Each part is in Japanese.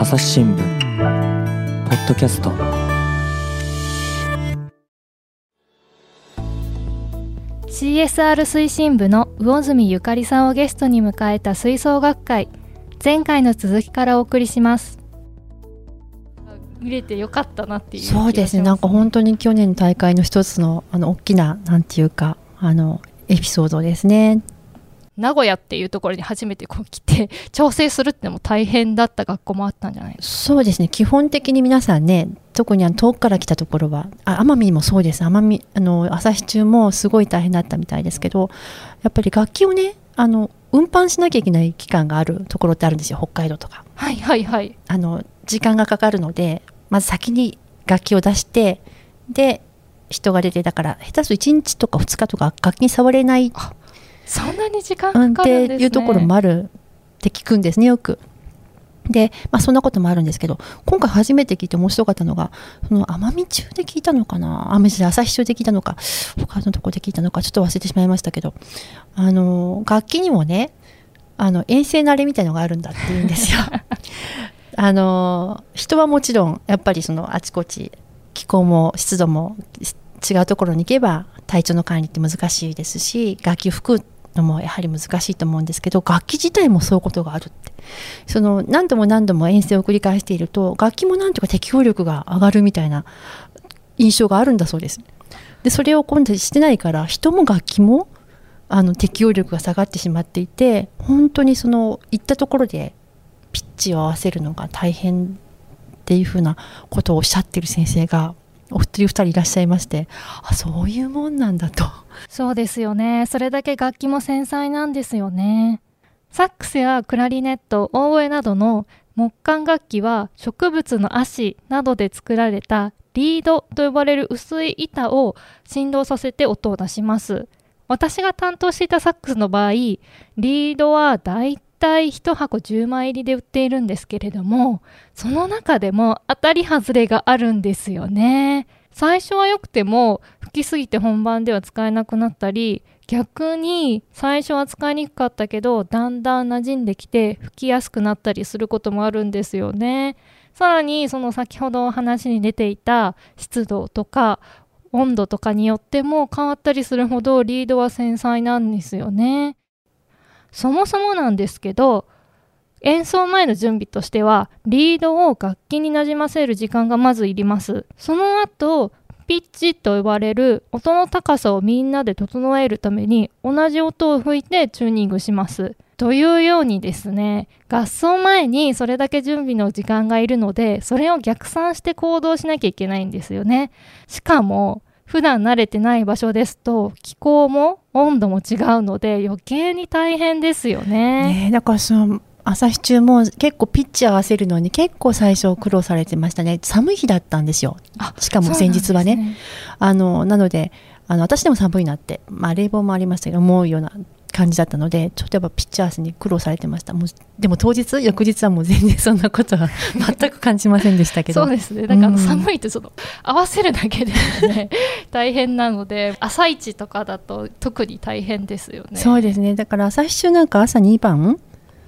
朝日新聞ポッドキャスト。CSR 推進部の魚住ゆかりさんをゲストに迎えた吹奏楽会。前回の続きからお送りします。見れてよかったなっていうそうですね。なんか本当に去年の大会の一つのあの大きななんていうかあのエピソードですね名古屋っていうところに初めてこう来て調整するってのも大変だった学校もあったんじゃない？ですかそうですね。基本的に皆さんね特にあの遠くから来たところはあ奄美もそうです。奄美あの朝日中もすごい大変だったみたいですけどやっぱり楽器をねあの運搬しなきゃいけない期間があるところってあるんですよ。北海道とか。はいはいはい。あの時間がかかるのでまず先に楽器を出してで人が出てだから下手すると1日とか2日とか楽器に触れないそんなに時間かかるんですね、っていうところもあるって聞くんですねよく。で、まあ、そんなこともあるんですけど今回初めて聞いて面白かったのがその奄美中で聞いたのかな？奄美朝日中で聞いたのか他のところで聞いたのかちょっと忘れてしまいましたけどあの楽器にもねあの遠征慣れみたいのがあるんだって言うんですよ。あの人はもちろんやっぱりそのあちこち気候も湿度も違うところに行けば体調の管理って難しいですし楽器を吹くのもやはり難しいと思うんですけど楽器自体もそういうことがあるって。その何度も何度も遠征を繰り返していると楽器もなんとか適応力が上がるみたいな印象があるんだそうです。でそれを今度してないから人も楽器もあの適応力が下がってしまっていて本当にその行ったところでピッチを合わせるのが大変っていうふうなことをおっしゃってる先生がお一人二人いらっしゃいましてあそういうもんなんだと。そうですよね。それだけ楽器も繊細なんですよね。サックスやクラリネットオーボエなどの木管楽器は植物の足などで作られたリードと呼ばれる薄い板を振動させて音を出します。私が担当していたサックスの場合リードはだいたい1箱10枚入りで売っているんですけれどもその中でも当たり外れがあるんですよね。最初は良くても吹きすぎて本番では使えなくなったり逆に最初は使いにくかったけどだんだん馴染んできて吹きやすくなったりすることもあるんですよね。さらにその先ほど話に出ていた湿度とか温度とかによっても変わったりするほどリードは繊細なんですよね。そもそもなんですけど演奏前の準備としてはリードを楽器になじませる時間がまずいります。その後ピッチと呼ばれる音の高さをみんなで整えるために同じ音を吹いてチューニングします。というようにですね合奏前にそれだけ準備の時間がいるのでそれを逆算して行動しなきゃいけないんですよね。しかも普段慣れてない場所ですと気候も温度も違うので余計に大変ですよね。ねだからその朝日中も結構ピッチ合わせるのに結構最初苦労されてましたね。寒い日だったんですよ。しかも先日はねな、ね、あのなのであの私でも寒いなって、まあ、冷房もありましたけど思うような感じだったのでちょっとやっぱピッチャーに苦労されてました。もうでも当日翌日はもう全然そんなことは 全く感じませんでしたけど。そうですね。なんか寒いってその、合わせるだけでね 大変なので朝一とかだと特に大変ですよね。そうですね。だから朝日中なんか朝2番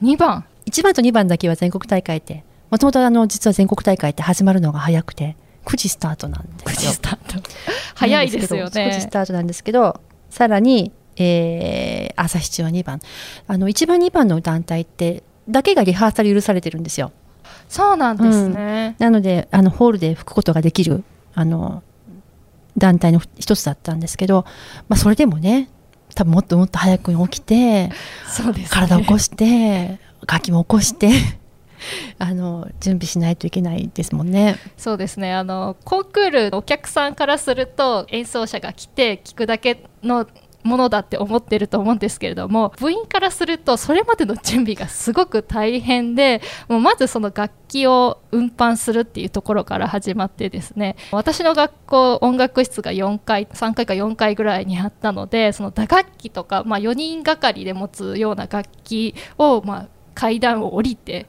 ？2番。1番と2番だけは全国大会ってもともとあの実は全国大会って始まるのが早くて9時スタートなんですよ。9時スタート。早いですよね。9時スタートなんですけどさらにえー、朝日中は2番。あの1番2番の団体ってだけがリハーサル許されてるんですよ。そうなんですね、うん、なのであのホールで吹くことができるあの団体の一つだったんですけど、まあ、それでもね多分もっともっと早くに起きてね、体を起こして楽器も起こして あの準備しないといけないですもんね。そうですね。あのコンクールお客さんからすると演奏者が来て聴くだけのものだって思ってると思うんですけれども部員からするとそれまでの準備がすごく大変でもうまずその楽器を運搬するっていうところから始まってですね私の学校音楽室が4回3回か4回ぐらいにあったのでその打楽器とか、まあ、4人がかりで持つような楽器を、まあ、階段を降りて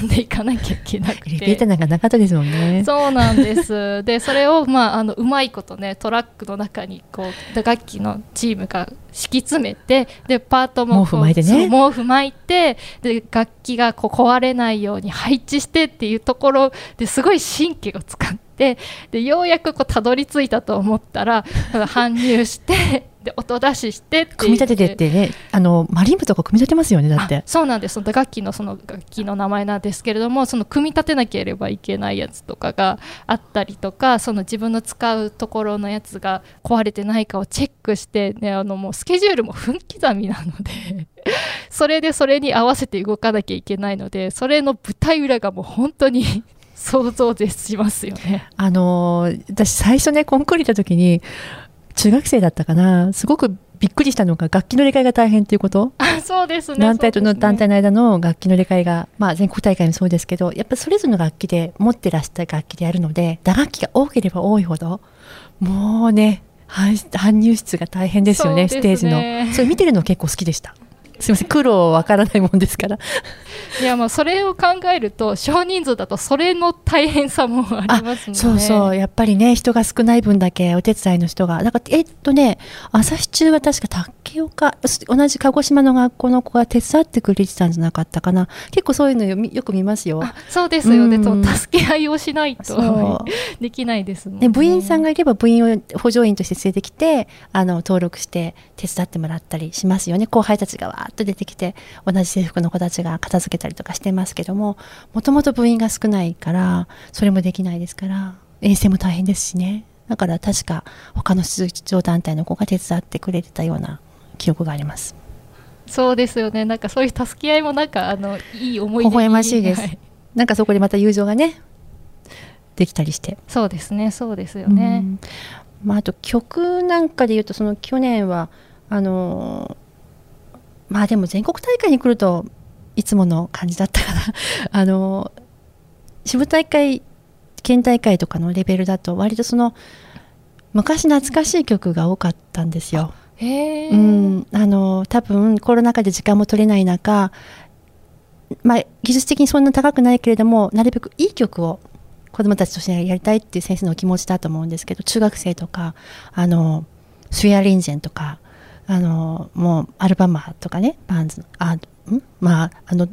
運んでいかなきゃいけなくて。エレベーターなんかなかったですもんね。そうなんです。でそれを、まあ、あのうまいことねトラックの中にこう打楽器のチームが敷き詰めてでパートも毛布巻いてね。毛布巻いてで楽器がこう壊れないように配置してっていうところですごい神経を使ってでようやくこうたどり着いたと思ったら 搬入してで音出ししてって組み立ててってねあのマリン部とか組み立てますよねだって。あそうなんです。その打楽器のその楽器の名前なんですけれどもその組み立てなければいけないやつとかがあったりとかその自分の使うところのやつが壊れてないかをチェックして、ね、あのもうスケジュールも分刻みなので それでそれに合わせて動かなきゃいけないのでそれの舞台裏がもう本当に 想像絶しますよね。あのー私最初ねコンクール行った時に中学生だったかな。すごくびっくりしたのが楽器の入れ替えが大変っていうこと。あそうですね。団体との団体の間の楽器の入れ替えが、まあ、全国大会もそうですけどやっぱそれぞれの楽器で持ってらっしゃる楽器でやるので打楽器が多ければ多いほどもうね搬搬入室が大変ですよねそうですステーねジの。それ見てるの結構好きでしたすいません。苦労わからないもんですから。いやもうそれを考えると少人数だとそれの大変さもありますのでそうそうやっぱりね人が少ない分だけお手伝いの人がだからえっとね朝日中は確か竹岡同じ鹿児島の学校の子が手伝ってくれてたんじゃなかったかな。結構そういうのよみよく見ますよ。あそうですよね、うんと助け合いをしないと。できないですもんね。で部員さんがいれば部員を補助員として連れてきてあの登録して手伝ってもらったりしますよね。後輩たちがわーっと出てきて同じ制服の子たちが片付けたりとかしてますけどももともと部員が少ないからそれもできないですから遠征も大変ですしね。だから確か他の出場団体の子が手伝ってくれてたような記憶があります。そうですよね。なんかそういう助け合いもなんかあのいい思い出に。微笑ましいです。はい。なんかそこでまた友情がねできたりして。そうですね。そうですよね、うん。まあ、あと曲なんかで言うとその去年はあのーまあでも全国大会に来るといつもの感じだったかな あのー支部大会県大会とかのレベルだと割とその昔懐かしい曲が多かったんですよ。うん、あの多分コロナ禍で時間も取れない中、まあ、技術的にそんな高くないけれどもなるべくいい曲を子どもたちとしてやりたいっていう先生のお気持ちだと思うんですけど中学生とかあのスウェア・リンジェンとかあのもうアルバマとかねバンズあん？まああの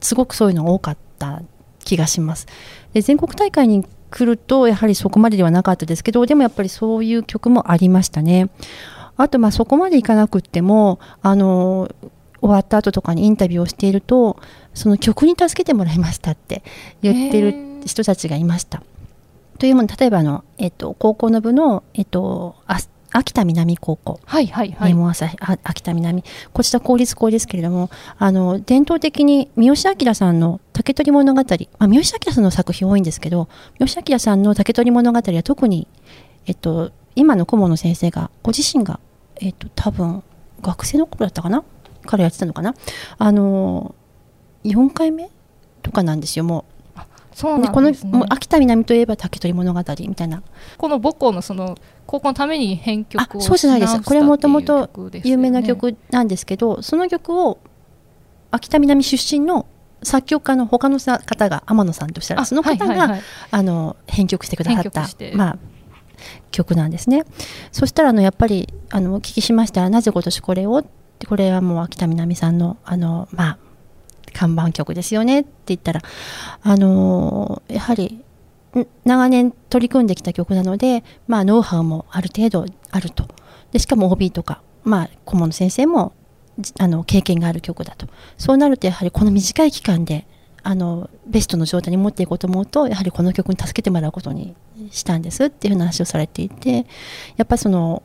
すごくそういうのが多かった気がします。で全国大会に来るとやはりそこまでではなかったですけどでもやっぱりそういう曲もありましたね。あとまあそこまでいかなくってもあの終わった後とかにインタビューをしているとその曲に助けてもらいましたって言ってる人たちがいました。というもの例えばあの、えっと、高校の部の、えっと、秋田南高校。はいはいはい、朝秋田南。こちら公立校ですけれどもあの伝統的に三好明さんの「竹取物語」まあ、三好明さんの作品多いんですけど三好明さんの「竹取物語」は特に、えっと、今の顧問の先生がご自身が、えっと、多分学生の頃だったかな？からやってたのかな？あの4回目とかなんですよもそうなんですね。もう秋田南といえば竹取物語みたいな。この母校のその高校のために編曲をあそうじゃないです。これはもともと有名な曲なんですけど、その曲を秋田南出身の作曲家の他のさ方が天野さんとしたらあその方が、はいはいはい。あの編曲してくださったまあ、曲なんですね。そしたらあのやっぱりあのお聞きしましたらなぜ今年これをってこれはもう秋田南さんのあのまあ看板曲ですよねって言ったらあのやはり長年取り組んできた曲なので、まあ、ノウハウもある程度あると。でしかも OB とか、まあ、顧問の先生もあの経験がある曲だと。そうなるとやはりこの短い期間であのベストの状態に持っていこうと思うとやはりこの曲に助けてもらうことにしたんですっていう話をされていてやっぱその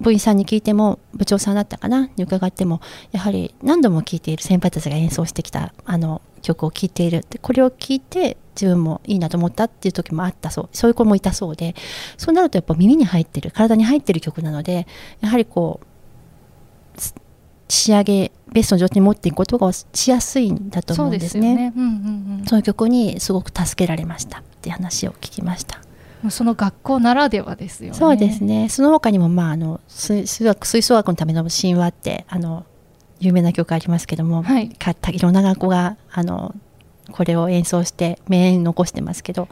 部員さんに聞いても部長さんだったかな？に伺ってもやはり何度も聴いている先輩たちが演奏してきたあの曲を聴いているでこれを聴いて自分もいいなと思ったっていう時もあったそうそういう子もいたそうでそうなるとやっぱ耳に入ってる体に入ってる曲なのでやはりこうす仕上げベストの状態に持っていくことがしやすいんだと思そううんでですすね。よね。うんうんうんその曲にすごく助けられましたって話を聞きました。その学校ならではですよね。そうですね。その他にもまああの水水学吹奏楽のための神話ってあの有名な曲ありますけども、はいかたいろんな学校があのこれを演奏して名演残してますけど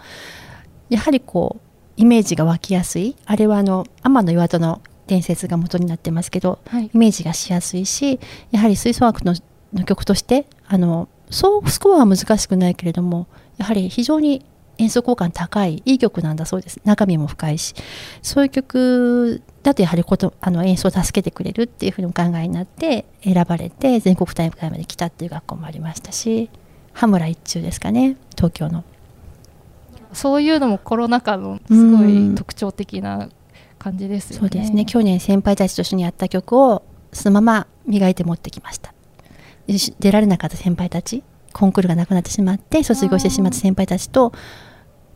やはりこうイメージが湧きやすいあれはあの天の岩戸の伝説が元になってますけどはいイメージがしやすいしやはり吹奏楽のの曲としてあのそうスコアは難しくないけれどもやはり非常に演奏効果の高いいい曲なんだそうです。中身も深いし。そういう曲だとやはりことあの演奏を助けてくれるっていうふうにお考えになって選ばれて全国大会まで来たっていう学校もありましたし羽村一中ですかね東京の。そういうのもコロナ禍のすごいうん特徴的な感じですよね。そうですね。去年先輩たちと一緒にやった曲をそのまま磨いて持ってきました。出られなかった先輩たちコンクールがなくなってしまって卒業してしまった先輩たちと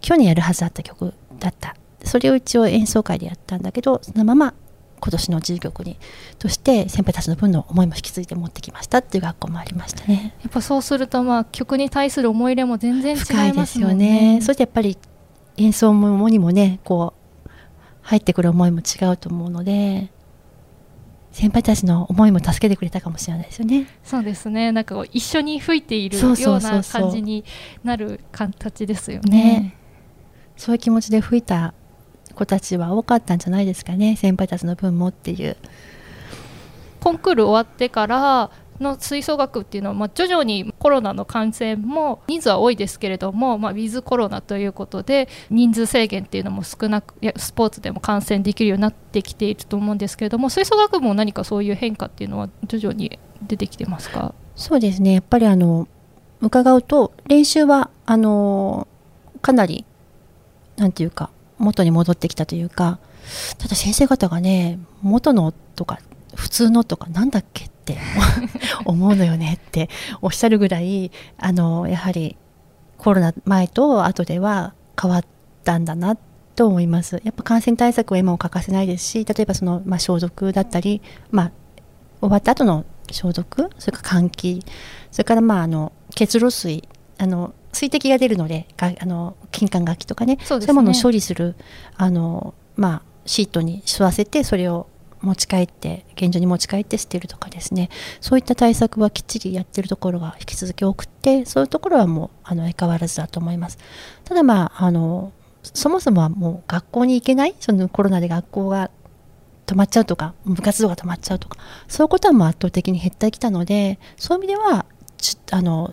去年やるはずだった曲だったそれを一応演奏会でやったんだけどそのまま今年の自由曲にとして先輩たちの分の思いも引き継いで持ってきましたっていう学校もありましたねやっぱそうするとまあ曲に対する思い入れも全然違い深いまですすよね。ねそしてやっぱり演奏もにもねこう入ってくる思いも違うと思うので先輩たちの思いも助けてくれたかもしれないですよねそうですね。なんか一緒に吹いているような感じになる形ですよねね。そういう気持ちで吹いた子たちは多かったんじゃないですかね。先輩たちの分もっていうコンクール終わってからの吹奏楽っていうのは、まあ、徐々にコロナの感染も人数は多いですけれども、まあ、ウィズコロナということで人数制限っていうのも少なくいやスポーツでも観戦できるようになってきていると思うんですけれども吹奏楽部も何かそういう変化っていうのは徐々に出てきてますかそうですね。やっぱりあの伺うと練習はあのかなりなんていうか元に戻ってきたというかただ先生方がね元のとか普通のとかなんだっけって 思うのよねっておっしゃるぐらいあのやはりコロナ前と後では変わったんだなと思います。やっぱ感染対策は今も欠かせないですし例えばその、まあ、消毒だったり、まあ、終わった後の消毒それから換気それからまああの結露水あの水滴が出るのでがあの金管楽器とかねそういうものを処理するあの、まあ、シートに吸わせてそれを持ち帰って現状に持ち帰って捨てるとかですね。そういった対策はきっちりやってるところが引き続き多くてそういうところはもうあの相変わらずだと思います。ただまああのそもそもはもう学校に行けないそのコロナで学校が止まっちゃうとか部活動が止まっちゃうとかそういうことはもう圧倒的に減ってきたのでそういう意味ではちあの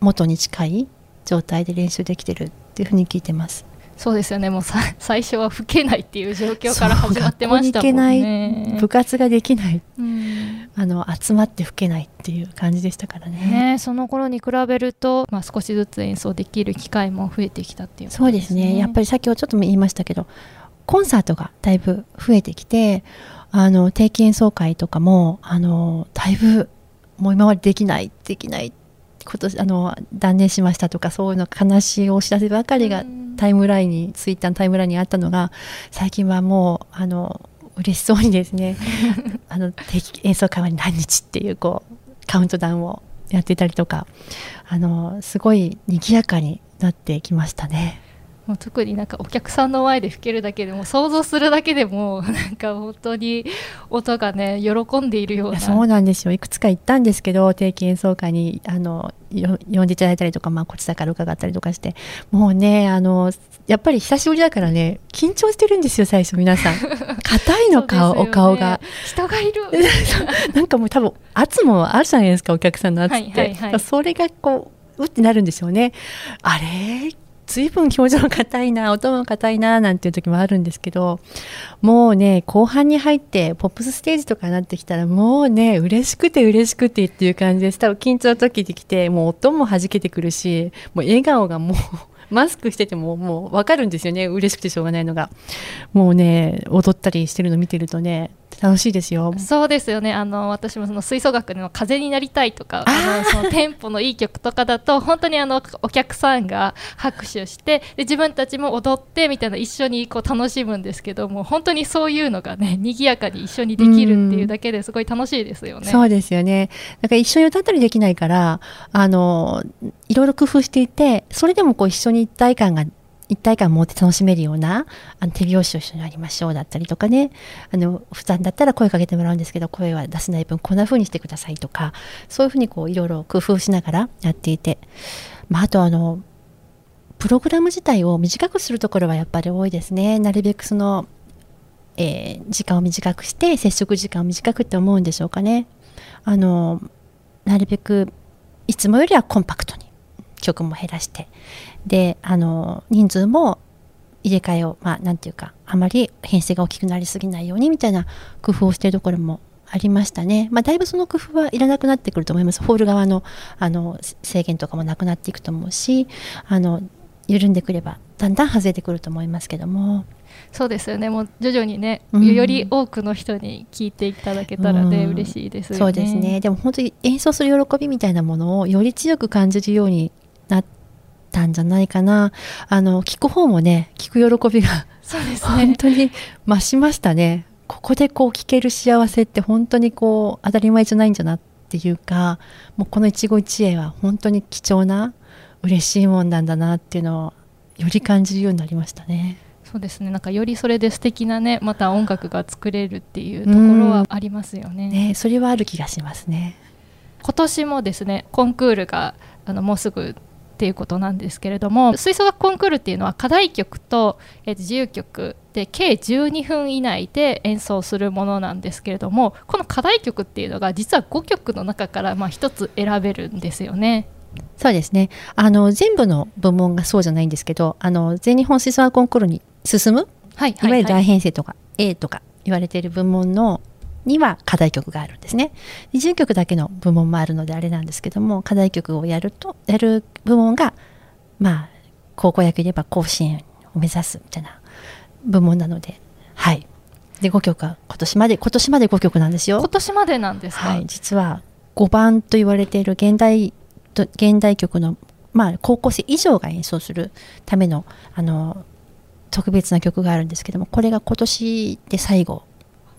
元に近い状態で練習できてるっていうふうに聞いてます。そうですよね。もうさ 最初は吹けないっていう状況から始まってましたもんね。けない部活ができない。うん。あの集まって吹けないっていう感じでしたからね。ね、その頃に比べると、まあ、少しずつ演奏できる機会も増えてきたっていうことそうですね。やっぱりさっきちょっとも言いましたけどコンサートがだいぶ増えてきてあの定期演奏会とかもあのだいぶもう今までできないできない今年あの断念しましたとかそういうの悲しいお知らせばかりがうんタイムラインにツイッターのタイムラインにあったのが最近はもうあの嬉しそうにですね あの定期演奏会は何日っていうこうカウントダウンをやってたりとかあのすごい賑やかになってきましたね。もう特になんかお客さんの前で吹けるだけでも想像するだけでも なんか本当に音がね喜んでいるような。そうなんですよ。いくつか行ったんですけど定期演奏会にあのよ呼んでいただいたりとか、まあ、こちらから伺ったりとかして。もうねあのやっぱり久しぶりだからね緊張してるんですよ最初皆さん。硬いの顔、ね。お顔が。人がいる。なんかもう多分圧もあるじゃないですかお客さんの圧って、はいはいはい。それがこううってなるんですよね。あれ？随分表情が硬いな音も硬いななんていう時もあるんですけどもうね後半に入ってポップスステージとかになってきたらもうね嬉しくて嬉しくてっていう感じです。多分緊張の時に来てもう音も弾けてくるしもう笑顔がもう マスクしててももう分かるんですよね。嬉しくてしょうがないのが。もうね踊ったりしてるの見てるとね。楽しいですよそうですよねあの私もその吹奏楽の「風になりたい」とかああのそのテンポのいい曲とかだと 本当にあのお客さんが拍手してで自分たちも踊ってみたいな一緒にこう楽しむんですけども本当にそういうのがね賑やかに一緒にできるっていうだけですごい楽しいですよね。そうですよね。だから一緒に歌ったりできないから、あの、いろいろ工夫していて、それでもこう一緒に一体感が一体感を持って楽しめるようなあの手拍子を一緒にやりましょうだったりとかね。あの普段だったら声かけてもらうんですけど声は出せない分こんな風にしてくださいとかそういうふうにこういろいろ工夫しながらやっていて、まあ、あとあのプログラム自体を短くするところはやっぱり多いですね。なるべくその、えー、時間を短くして接触時間を短くって思うんでしょうかね。あのなるべくいつもよりはコンパクトに曲も減らしてであの人数も入れ替えをまあなんていうかあまり編成が大きくなりすぎないようにみたいな工夫をしているところもありましたね。まあ、だいぶその工夫はいらなくなってくると思います。ホール側のあの制限とかもなくなっていくと思うし、あの緩んでくればだんだん外れてくると思いますけども。そうですよね。もう徐々にね、うん、より多くの人に聞いていただけたらね、うん、嬉しいです、ね、そうですね。でも本当に演奏する喜びみたいなものをより強く感じるようになったんじゃないかな。あの聞く方もね、聞く喜びがそうですね。本当に増しましたね。ここでこう聞ける幸せって本当にこう当たり前じゃないんじゃなっていうか、もうこの一期一会は本当に貴重な嬉しいもんなんだなっていうのをより感じるようになりましたね。そうですねなんかよりそれで素敵なねまた音楽が作れるっていうところはありますよね。ねそれはある気がしますね。今年もですねコンクールがあのもうすぐっていうことなんですけれども吹奏楽コンクールっていうのは課題曲と、えー、自由曲で計12分以内で演奏するものなんですけれどもこの課題曲っていうのが実は5曲の中からまあ1つ選べるんですよね。そうですねあの全部の部門がそうじゃないんですけどあの全日本吹奏楽コンクールに進む、はい、いわゆる大編成とか、はい、A とか言われている部門のには課題曲があるんですね。20曲だけの部門もあるのであれなんですけども課題曲をやるとやる部門がまあ高校野球で言えば甲子園を目指すみたいな部門なのではい。で5曲は今年まで今年まで5曲なんですよ。今年までなんですか、はい、実は5番と言われている現代現代曲のまあ高校生以上が演奏するためのあの特別な曲があるんですけどもこれが今年で最後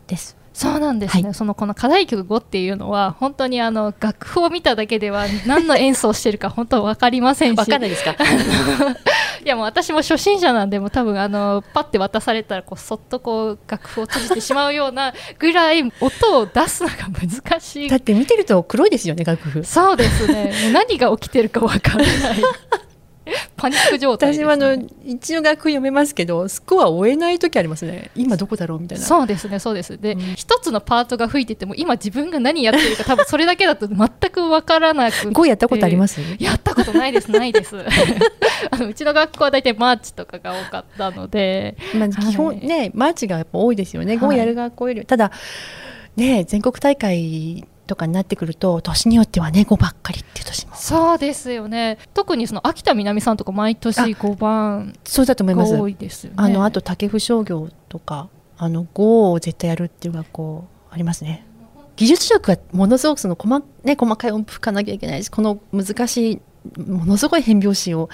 ですそうなんですね、はい、そのこの課題曲5っていうのは本当にあの楽譜を見ただけでは何の演奏してるか本当分かりませんし。分かんないですか？いやもう私も初心者なんでも多分あのパッて渡されたらこうそっとこう楽譜を閉じてしまうようなぐらい音を出すのが難しい。だって見てると黒いですよね楽譜。そうですね。何が起きてるか分からないパニック状態、ね、私はあの一応楽譜読めますけどスコアを追えない時ありますね。今どこだろうみたいな。そうですねそうです。で、うん、一つのパートが吹いてても今自分が何やってるか 多分それだけだと全く分からなく て5やったことあります？やったことないですないです。あのうちの学校は大体マーチとかが多かったので、まあ、基本ね、はい、マーチがやっぱ多いですよね。5やる学校より、はい、ただね全国大会とかになってくると年によってはね5ばっかりっていう年も。そうですよね。特にその秋田南さんとか毎年5番そうだと思います。多いですよね。あのあと武生商業とかあの5を絶対やるっていう学校ありますね。技術力がものすごくその細,、ね、細かい音符吹かなきゃいけないしこの難しいものすごい変拍子を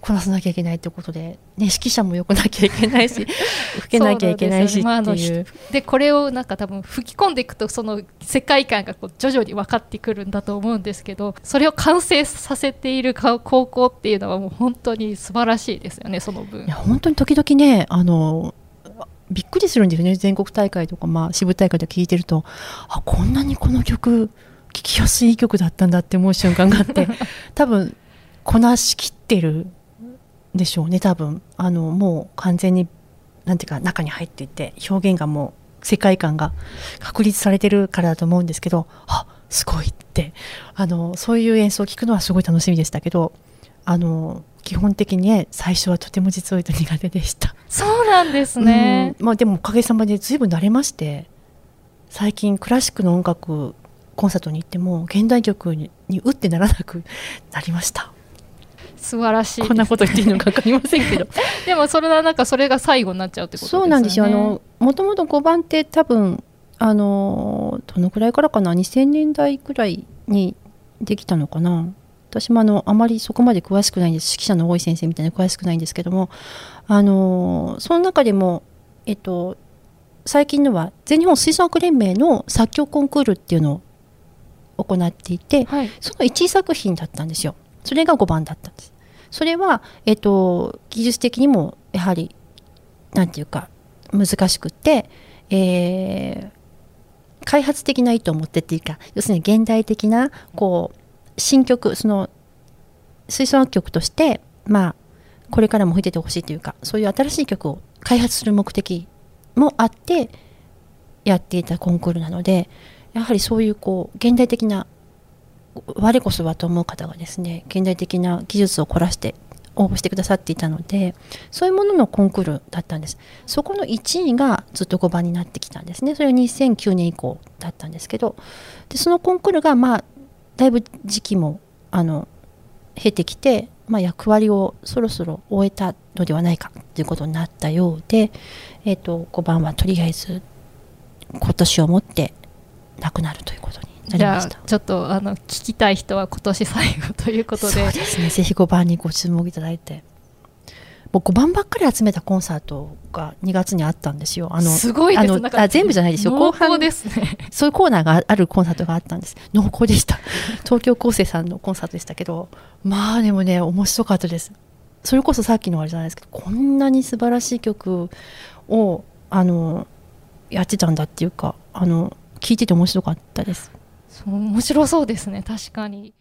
こなさなきゃいけないということで、ね、指揮者もよくなきゃいけないし 吹けなきゃいけないしっていう。で、ねまあ、これをなんか多分吹き込んでいくとその世界観がこう徐々に分かってくるんだと思うんですけどそれを完成させている高校っていうのはもう本当に素晴らしいですよねその分。いや本当に時々ねあのびっくりするんですよね全国大会とか、まあ、支部大会で聞いてるとあこんなにこの曲聴きやすい曲だったんだって思う瞬間があって 多分こなしきってるでしょうね多分。あのもう完全になんていうか中に入っていって表現がもう世界観が確立されてるからだと思うんですけどあすごいって。あのそういう演奏を聴くのはすごい楽しみでしたけどあの基本的に、ね、最初はとても実を言うと苦手でした。そうなんですね、うん、まあ、でもおかげさまで随分慣れまして最近クラシックの音楽コンサートに行っても現代曲にうってならなく なりました。素晴らしい、ね、こんなこと言っていいのか分かりませんけど。でもそれはなんかそれが最後になっちゃうってことですね。そうなんですよ。あのもともと5番って多分あのどのくらいからかな？2000年代くらいにできたのかな？私もあのあまりそこまで詳しくないんです。指揮者の多い先生みたいな詳しくないんですけどもあのその中でもえっと最近のは全日本吹奏楽連盟の作曲コンクールっていうのを行っていて、はい、その1位作品だったんですよ。それが5番だったんです。それは、えっと、技術的にもやはりなんていうか難しくって、えー開発的な意図を持ってっていうか要するに現代的なこう新曲その吹奏楽曲としてまあこれからも吹いててほしいというかそういう新しい曲を開発する目的もあってやっていたコンクールなのでやはりそういうこう現代的な我こそはと思う方がですね現代的な技術を凝らして応募してくださっていたのでそういうもののコンクールだったんです。そこの1位がずっと5番になってきたんですね。それは2009年以降だったんですけどでそのコンクールがまあだいぶ時期もあの経てきて、まあ、役割をそろそろ終えたのではないかということになったようで、えー、と5番はとりあえず今年をもってなくなるということになりじゃあ。ちょっとあの聞きたい人は今年最後ということで。そうですね。ぜひ5番にご注目いただいて。もう5番ばっかり集めたコンサートが2月にあったんですよ。あのすごいです。あのあ全部じゃないですよ。濃後半厚ですね。そういうコーナーがあるコンサートがあったんです。濃厚でした。東京高生さんのコンサートでしたけど。まあでもね面白かったです。それこそさっきのあれじゃないですけどこんなに素晴らしい曲をあのやってたんだっていうかあの聞いてて面白かったです。そう面白そうですね。確かに。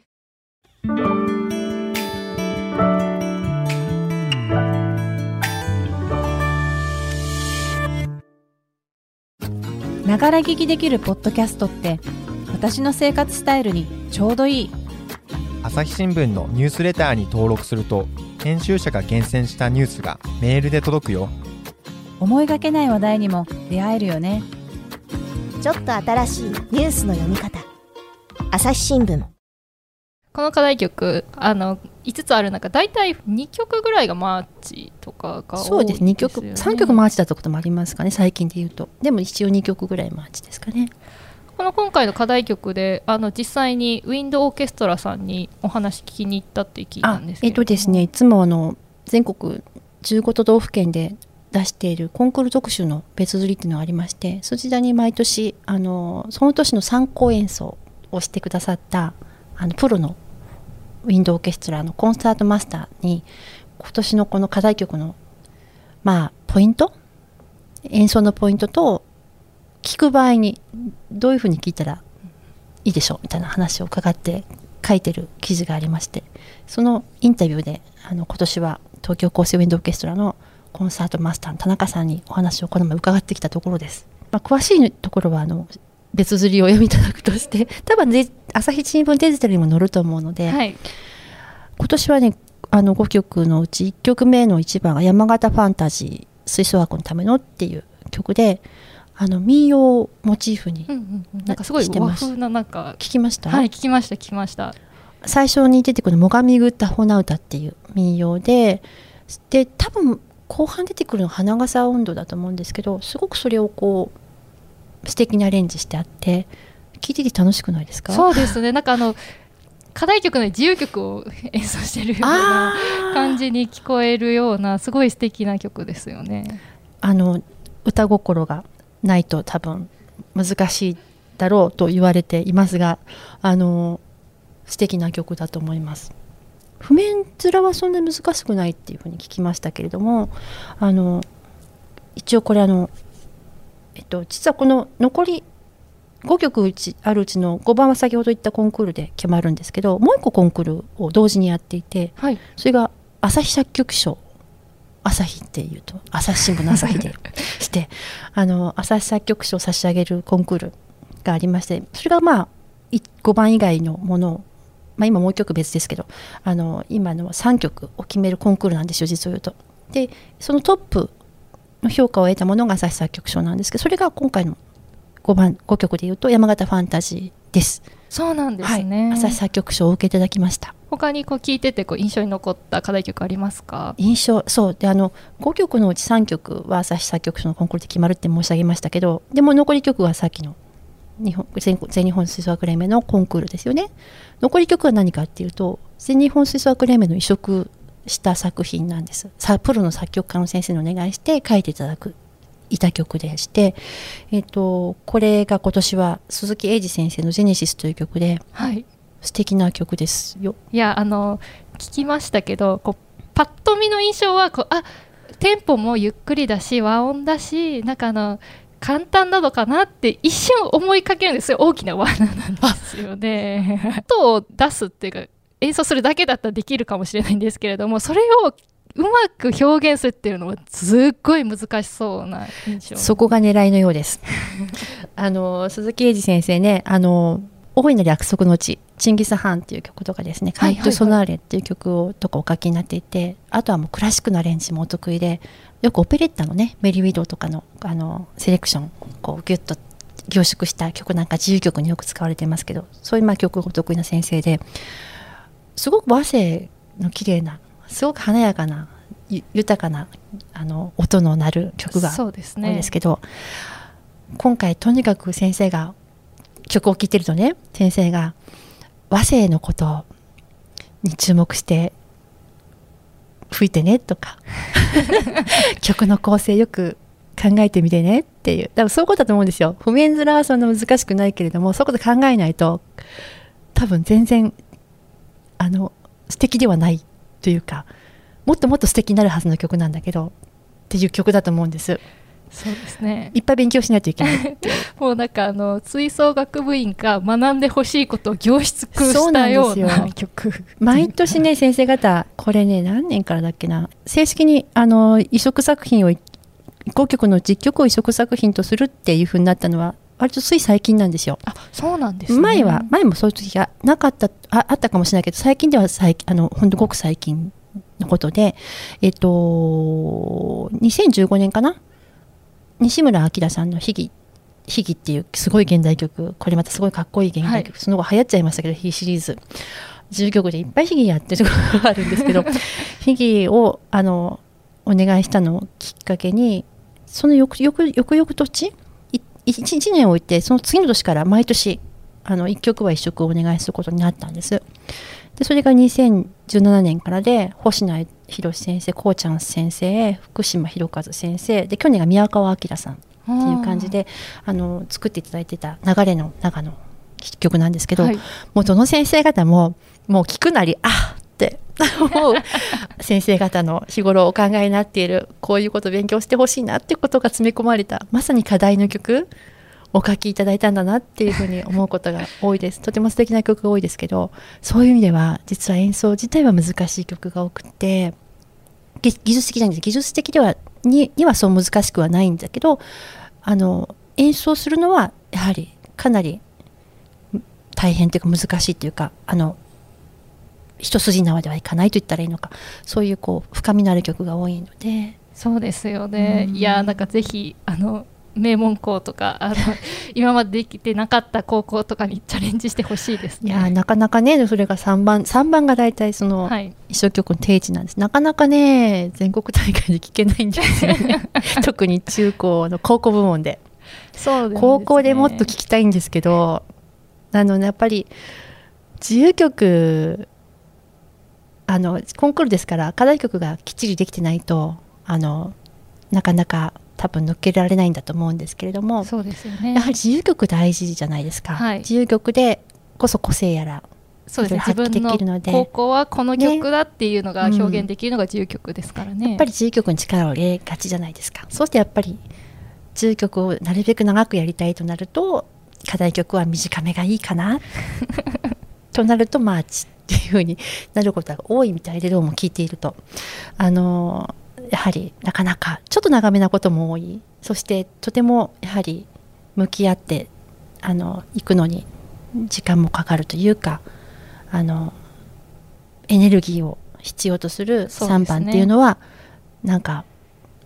ながら聞きできるポッドキャストって私の生活スタイルにちょうどいい。朝日新聞のニュースレターに登録すると編集者が厳選したニュースがメールで届くよ。思いがけない話題にも出会えるよねちょっと新しいニュースの読み方。朝日新聞。この課題曲あの5つある中大体2曲ぐらいがマーチとかが多いそうです。2曲よね3曲マーチだったこともありますかね最近で言うと。でも一応2曲ぐらいマーチですかね。この今回の課題曲であの実際にウィンドオーケストラさんにお話聞きに行ったって聞いたあんですけれど。もえっとですねいつもあの全国15都道府県で出しているコンクール特集の別刷りっていうのがありましてそちらに毎年あのその年の参考演奏をしてくださったあのプロのウィンドオーケストラのコンサートマスターに今年のこの課題曲のまあポイント？演奏のポイントと聞く場合にどういうふうに聞いたらいいでしょう？みたいな話を伺って書いてる記事がありましてそのインタビューであの今年は東京高生ウィンドオーケストラのコンサートマスターの田中さんにお話をこの前伺ってきたところです。まあ、詳しいところはあの別釣りをお読みいただくとして 多分で朝日新聞デジタルにも載ると思うので、はい。今年はねあの5曲のうち1曲目の1番が「山形ファンタジー吹奏楽のための」っていう曲であの民謡をモチーフにうんうんうん。なんかすごいしてます。和風ななんか聞きました、はい聞きました聞きました。最初に出てくる「最上ぐったほな歌」っていう民謡でで多分後半出てくるのは花笠温度だと思うんですけどすごくそれをこう素敵にアレンジしてあって聞いてて楽しくないですか？そうですね。なんかあの課題曲の自由曲を演奏してるような感じに聞こえるようなすごい素敵な曲ですよね。あの歌心がないと多分難しいだろうと言われていますがあの素敵な曲だと思います譜面面はそんなに難しくないっていうふうに聞きましたけれどもあの一応これあのえっと実はこの残り5曲うちあるうちの5番は先ほど言ったコンクールで決まるんですけどもう一個コンクールを同時にやっていてはい。それが朝日作曲賞。朝日っていうと朝日新聞の朝日で してあの朝日作曲賞を差し上げるコンクールがありましてそれがまあい5番以外のものを、まあ、今もう1曲別ですけどあの今の3曲を決めるコンクールなんですよ実を言うと。でそのトップの評価を得たものが朝日作曲賞なんですけどそれが今回の5番5曲でいうと山形ファンタジーです。そうなんですね、はい、朝日作曲賞を受けいただきました。他にこう聞いててこう印象に残った課題曲ありますか？印象そうであの5曲のうち3曲は朝日作曲賞のコンクールで決まるって申し上げましたけどでも残り曲はさっきの日本全全日本吹奏楽連盟のコンクールですよね。残り曲は何かっていうと全日本吹奏楽連盟の移植した作品なんです。さプロの作曲家の先生にお願いして書いていただくいた曲でして、えっとこれが今年は鈴木英二先生の「ジェネシス」という曲ではい。素敵な曲ですよ。いやあの聞きましたけどこうパッと見の印象はこうあテンポもゆっくりだし和音だしなんかあの簡単なのかなって一瞬思いかけるんですよ大きな罠なんですよね。音を出すっていうか演奏するだけだったらできるかもしれないんですけれどもそれをうまく表現するっていうのはすっごい難しそうな印象そこが狙いのようです。あの鈴木英二先生ね、あの大いなる約束の地、チンギス・ハンっていう曲とかですね、カイト・ソナーレっていう曲をとかお書きになっていて、あとはもうクラシックのアレンジもお得意で、よくオペレッタのね、メリー・ウィドウとかのあのセレクション、こうギュッと凝縮した曲なんか自由曲によく使われてますけど、そういうまあ曲がお得意な先生で、すごく和声の綺麗な、すごく華やかな、ゆ豊かなあの音の鳴る曲がそうです多いでねすけど、今回とにかく先生が曲を聴いてるとね先生が和声のことに注目して吹いてねとか。曲の構成よく考えてみてねっていう。多分そういうことだと思うんですよ。譜面面はそんな難しくないけれどもそういうこと考えないと多分全然あの素敵ではないというかもっともっと素敵になるはずの曲なんだけどっていう曲だと思うんです。そうですね。いっぱい勉強しないといけないもうなんかあの吹奏楽部員が学んでほしいことを凝縮したような。曲毎年ね先生方これね何年からだっけな正式にあの移植作品を5曲の実曲を移植作品とするっていう風になったのは割とつい最近なんですよ。あそうなんですね。前は前もそういう時がなかったああったかもしれないけど最近では最あの本当ごく最近のことでえっと2015年かな西村明さんの「秘技」秘技っていうすごい現代曲これまたすごいかっこいい現代曲、その後流行っちゃいましたけど秘技シリーズ。10曲でいっぱい秘技やってるところがあるんですけど 秘技をあのお願いしたのをきっかけにその翌翌翌々年い一一年置いてその次の年から毎年あの1曲は1曲お願いすることになったんです。でそれが2017年からで星名博先生こうちゃん先生福島博和先生で去年が宮川明さんっていう感じであの作っていただいてた流れの中の曲なんですけど、はい。もうどの先生方ももう聞くなりあっって思う先生方の日頃お考えになっているこういうことを勉強してほしいなっていうことが詰め込まれたまさに課題の曲お書きいただいたんだなっていうふうに思うことが多いです。とても素敵な曲が多いですけどそういう意味では実は演奏自体は難しい曲が多くて技技術的じゃないんです。技術的ではににはそう難しくはないんだけどあの演奏するのはやはりかなり大変というか難しいというかあの一筋縄ではいかないと言ったらいいのかそういうこう深みのある曲が多いので。そうですよね、うん。いやなんかぜひあの名門校とかあの今までできてなかった高校とかにチャレンジしてほしいですね。いやなかなかねそれが3番3番が大体そのはい、一生曲の定位置なんです。なかなかね全国大会で聴けないんですよね。特に中高の高校部門で。そうですね。高校でもっと聴きたいんですけどあのねやっぱり自由曲あのコンクールですから課題曲がきっちりできてないとあのなかなか多分乗っけられないんだと思うんですけれどもそうですよね。やはり自由曲大事じゃないですか、はい。自由曲でこそ個性やらそうです。ね自分の高校はこの曲だっていうのが表現できるのが自由曲ですからね。やっぱり自由曲に力を入れがちじゃないですか。そうしてやっぱり自由曲をなるべく長くやりたいとなると課題曲は短めがいいかな。となるとマーチっていう風になることが多いみたいでどうも聞いていると。あのやはりなかなかちょっと長めなことも多い。そしてとてもやはり向き合ってあの行くのに時間もかかるというかあのエネルギーを必要とするそうですね。3番っていうのは、なんか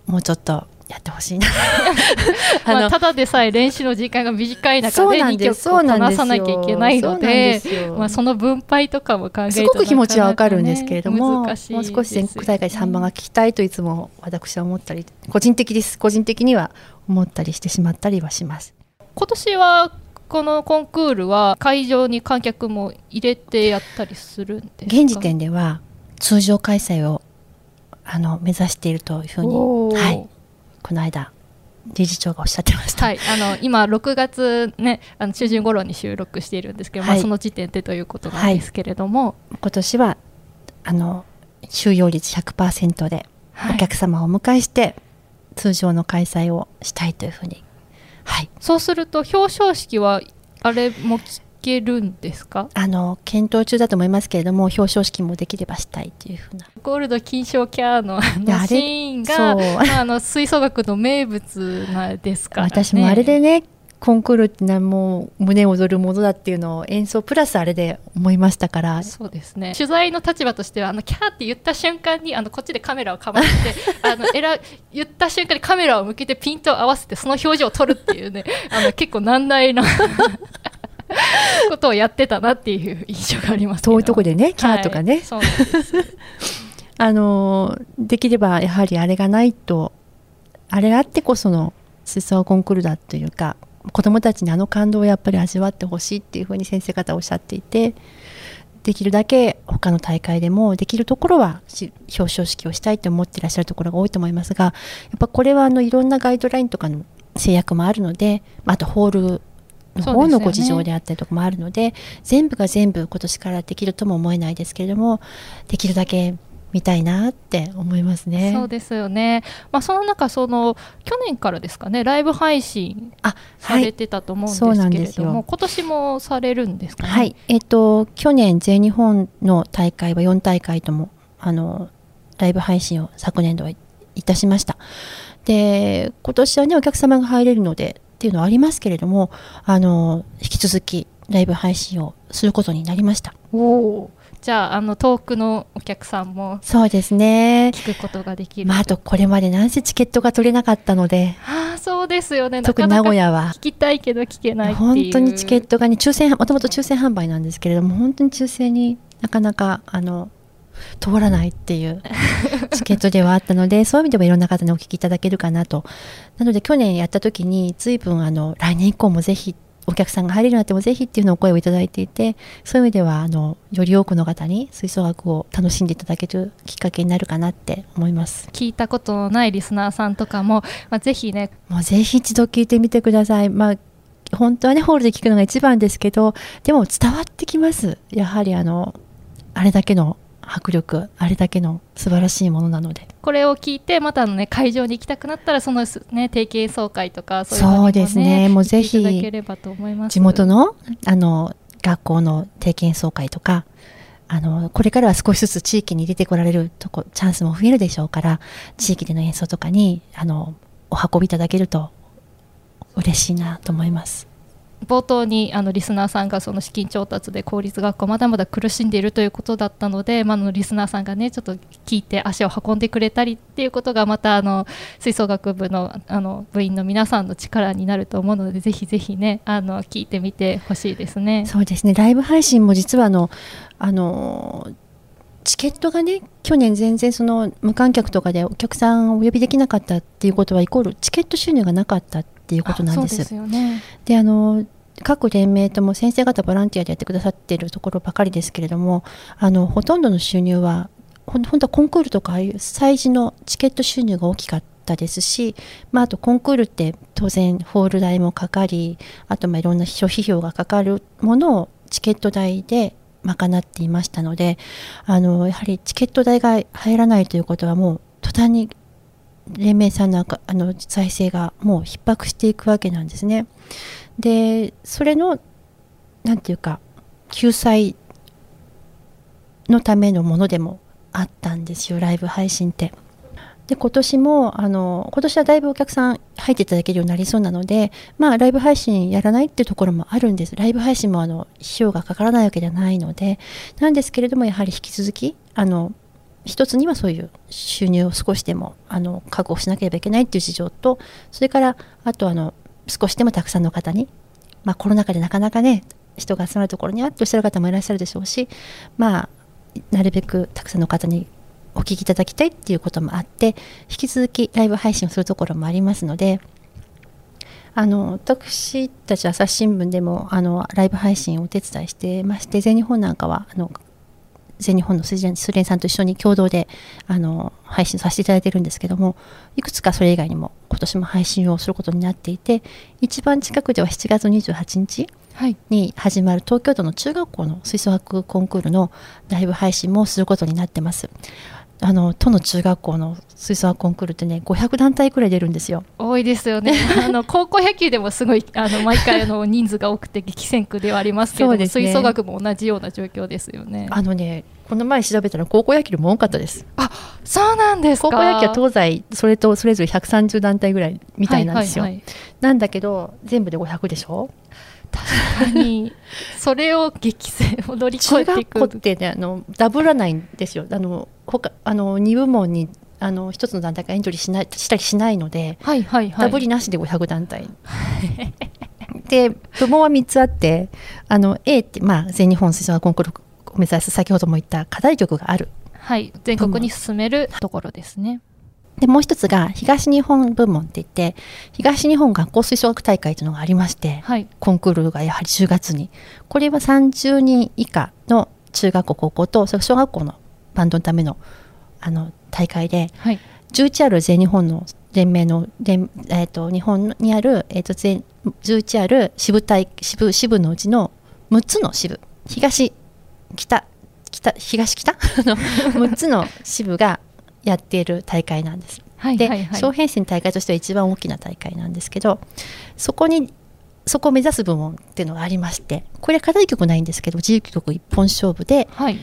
もうちょっとやってほしいな。あのまあ、ただでさえ練習の時間が短い中で2なんです。曲をこなさなきゃいけないのでまあ、その分配とかも考えるとすごく気持ちはわかるんですなけれども、なか難しいもう少し全国大会で3番が聞きたいといつも私は思ったり個人的です。個人的には思ったりしてしまったりはします。今年はこのコンクールは会場に観客も入れてやったりするんですか？現時点では通常開催をあの目指しているというふうに、はい、この間理事長がおっしゃってました、はい、あの今6月ねあの中旬頃に収録しているんですけど、まあ、はい。その時点でということなんですけれども、今年はあの収容率100%でお客様をお迎えして、通常の開催をしたいというふうに。はい。そうすると表彰式はあれも聞けるんですか？あの検討中だと思いますけれども表彰式もできればしたいというふうな。ゴールド金賞キャーのあシーンがまああの吹奏楽の名物なんですから、ね、私もあれでねコンクールってのはもう胸躍るものだっていうのを演奏プラスあれで思いましたから。そうですね。取材の立場としてはあのキャーって言った瞬間にあのこっちでカメラを構えて あのえら言った瞬間にカメラを向けてピントを合わせてその表情を撮るっていうね。あの結構難題な ことをやってたなっていう印象があります遠いとこでねキャーとかね、はいそう あのできればやはりあれがないとあれがあってこその吹奏コンクールだというか子どもたちにあの感動をやっぱり味わってほしいっていうふうに先生方おっしゃっていてできるだけ他の大会でもできるところはし表彰式をしたいと思っていらっしゃるところが多いと思いますがやっぱこれはあのいろんなガイドラインとかの制約もあるのでまああとホールの方のご事情であったりとかもあるので全部が全部今年からできるとも思えないですけれどもできるだけ見たいなって思いますね。そうですよね、まあ、その中その去年からですかねライブ配信あされてたと思うんですけれども、今年もされるんですかね？はい、えっ、と去年全日本の大会は4大会ともあのライブ配信を昨年度はいたしました。で今年はねお客様が入れるのでっていうのはありますけれどもあの引き続きライブ配信をすることになりました。おーじゃああの遠くのお客さんもそうですね。聞くことができる。まあ、あとこれまでなんせチケットが取れなかったのでああそうですよね。特に名古屋は聞きたいけど聞けない。本当にチケットがね抽選もともと抽選販売なんですけれども本当に抽選になかなかあの通らないっていう チケットではあったのでそういう意味ではいろんな方にお聞きいただけるかなと。なので去年やった時に随分あの来年以降もぜひお客さんが入れるようになってもぜひっていうのをお声をいただいていてそういう意味ではあのより多くの方に吹奏楽を楽しんでいただけるきっかけになるかなって思います。聞いたことのないリスナーさんとかも、まあ、ぜひね。もうぜひ一度聞いてみてください。まあ本当はねホールで聞くのが一番ですけどでも伝わってきます。やはりあのあれだけの迫力あれだけの素晴らしいものなので。これを聞いてまたあの、ね、会場に行きたくなったらその、ね、定期演奏会とかそういうね、ですねもうぜひ地元のあの学校の定期演奏会とかあのこれからは少しずつ地域に出てこられるとこチャンスも増えるでしょうから地域での演奏とかにあのお運びいただけると嬉しいなと思います。冒頭にあのリスナーさんがその資金調達で公立学校まだまだ苦しんでいるということだったので、まあ、のリスナーさんがねちょっと聞いて足を運んでくれたりっていうことがまたあの吹奏楽部のあの部員の皆さんの力になると思うのでぜひぜひねあの聞いてみてほしいですね。そうですねライブ配信も実はあのあのチケットがね去年全然その無観客とかでお客さんをお呼びできなかったっていうことはイコールチケット収入がなかったいうことなんです。ですよねであの各連盟とも先生方ボランティアでやってくださっているところばかりですけれどもあのほとんどの収入はほん本当はコンクールとかああいう催事のチケット収入が大きかったですし、まあ、あとコンクールって当然ホール代もかかりあとまあいろんな諸費用がかかるものをチケット代で賄っていましたのであのやはりチケット代が入らないということはもう途端に連盟さんのあかあの財政がもう逼迫していくわけなんですね。でそれのなんていうか救済のためのものでもあったんですよライブ配信って。で今年もあの今年はだいぶお客さん入っていただけるようになりそうなのでまあライブ配信やらないってところもあるんですライブ配信もあの費用がかからないわけではないのでなんですけれどもやはり引き続きあの一つにはそういう収入を少しでもあの確保しなければいけないっていう事情とそれからあとあの少しでもたくさんの方に、まあ、コロナ禍でなかなかね人が集まるところにあっておっしゃる方もいらっしゃるでしょうしまあなるべくたくさんの方にお聞きいただきたいっていうこともあって引き続きライブ配信をするところもありますのであの私たち朝日新聞でもあのライブ配信をお手伝いしてまして全日本なんかはあの全日本の水蓮さんと一緒に共同であの配信させていただいてるんですけどもいくつかそれ以外にも今年も配信をすることになっていて一番近くでは7月28日はいに始まる東京都の中学校の吹奏楽コンクールのライブ配信もすることになってます。あの都の中学校の吹奏楽コンクールってね500団体くらい出るんですよ。多いですよね。あの高校野球でもすごいあの毎回あの人数が多くて激戦区ではありますけどね。吹奏楽も同じような状況ですよね。あのねこの前調べたら高校野球も多かったです。そうなんですか。高校野球は東西それとそれぞれ130団体ぐらいみたいなんですよ。はいはいはい。なんだけど全部で500でしょ？確かに。それを激戦 を乗り越中えてい学校っくてねあのダブらないんですよ。あの他あの2部門にあの1つの団体がエントリーしないしたりしないので、はいはいはい。ダブりなしで500団体。で部門は3つあってあの A って、まあ、全日本吹奏楽コンクールを目指す先ほども言った課題曲がある。はい全国に進めるところですね。でもう一つが東日本部門って言って東日本学校吹奏楽大会というのがありましてはい。コンクールがやはり10月に。これは30人以下の中学校高校とそれ小学校のバンドのためのあの大会ではい。11ある全日本の連盟の連、えー、と日本にある、えー、と全11ある支部大支部支部のうちの6つの支部東北北東北？の6つの支部がやっている大会なんです。で、はいはいはい。小編成の大会としては一番大きな大会なんですけどそこにそこを目指す部門っていうのがありましてこれは課題曲ないんですけど自由曲一本勝負ではい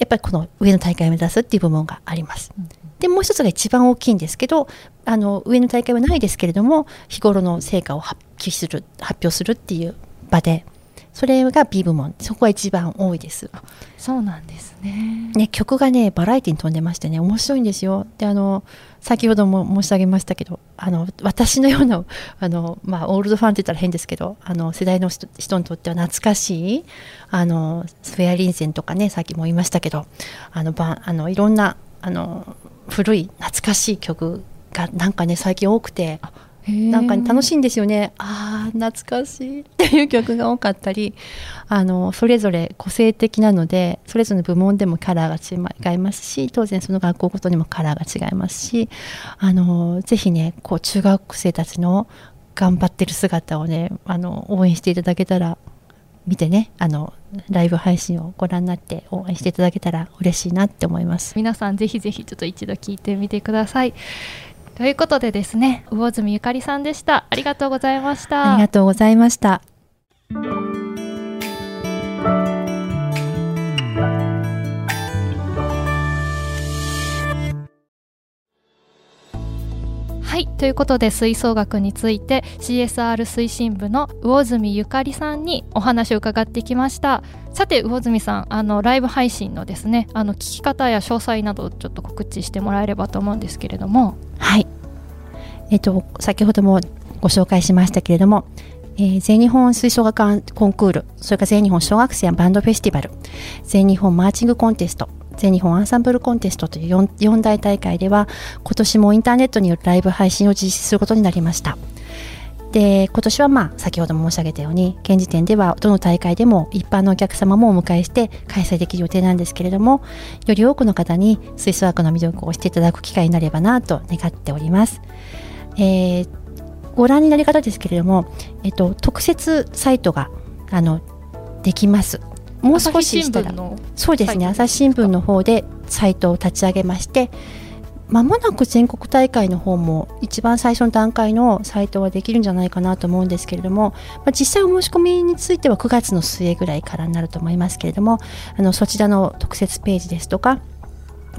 やっぱりこの上の大会を目指すっていう部門があります。うんでもう一つが一番大きいんですけどあの上の大会はないですけれども日頃の成果を発揮する発表するっていう場でそれが B 部門そこが一番多いです。そうなんですねね、曲がねバラエティに富んでましてね面白いんですよ。であの先ほども申し上げましたけどあの私のようなあの、まあ、オールドファンって言ったら変ですけどあの世代の人人にとっては懐かしいあのスフェアリンセンとかねさっきも言いましたけどあのばあのいろんなあの古い懐かしい曲がなんかね最近多くてなんか、ね、楽しいんですよね。ああ懐かしいっていう曲が多かったりあのそれぞれ個性的なのでそれぞれの部門でもカラーが違いますし当然その学校ごとにもカラーが違いますしあのぜひねこう中学生たちの頑張ってる姿をねあの応援していただけたら見てねあのライブ配信をご覧になって応援していただけたら嬉しいなって思います。皆さんぜひぜひちょっと一度聞いてみてくださいということでですね魚住ゆかりさんでしたありがとうございましたありがとうございました。はいということで吹奏楽について CSR 推進部の魚住ゆかりさんにお話を伺ってきましたさて魚住さんあのライブ配信のですねあの聞き方や詳細などをちょっと告知してもらえればと思うんですけれどもはい。えっと、先ほどもご紹介しましたけれども、えー全日本吹奏楽コンクール、それから全日本小学生やバンドフェスティバル、全日本マーチングコンテスト、全日本アンサンブルコンテストという 4, 4大大会では、今年もインターネットによるライブ配信を実施することになりました。で今年はまあ先ほども申し上げたように現時点ではどの大会でも一般のお客様もお迎えして開催できる予定なんですけれどもより多くの方に吹奏楽の魅力を知っていただく機会になればなと願っております。えーご覧になり方ですけれども、えっと、特設サイトがあのできます。もう少ししたら。のそうですね。朝日新聞の方でサイトを立ち上げましてまもなく全国大会の方も一番最初の段階のサイトはできるんじゃないかなと思うんですけれども、まあ、実際お申し込みについては9月の末ぐらいからになると思いますけれどもあのそちらの特設ページですとか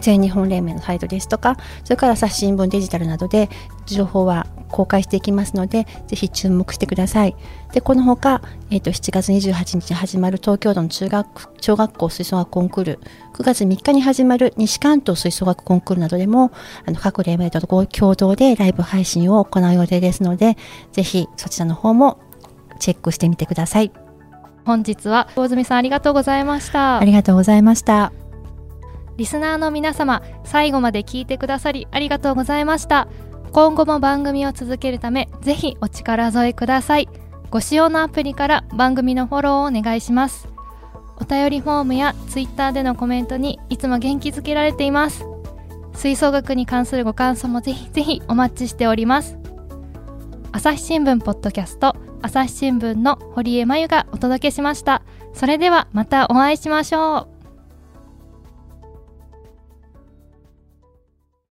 全日本連盟のサイトですとかそれから朝日新聞デジタルなどで情報は公開していきますのでぜひ注目してください。でこのほか、えー、と7月28日に始まる東京都の中学小学校吹奏楽コンクール9月3日に始まる西関東吹奏楽コンクールなどでもあの各連盟とご共同でライブ配信を行う予定ですのでぜひそちらの方もチェックしてみてください。本日は大住さんありがとうございました。ありがとうございましたリスナーの皆様最後まで聞いてくださりありがとうございました。今後も番組を続けるためぜひお力添えください。ご使用のアプリから番組のフォローをお願いします。お便りフォームやツイッターでのコメントにいつも元気づけられています。吹奏楽に関するご感想もぜひぜひお待ちしております。朝日新聞ポッドキャスト朝日新聞の堀江真由がお届けしました。それではまたお会いしましょう。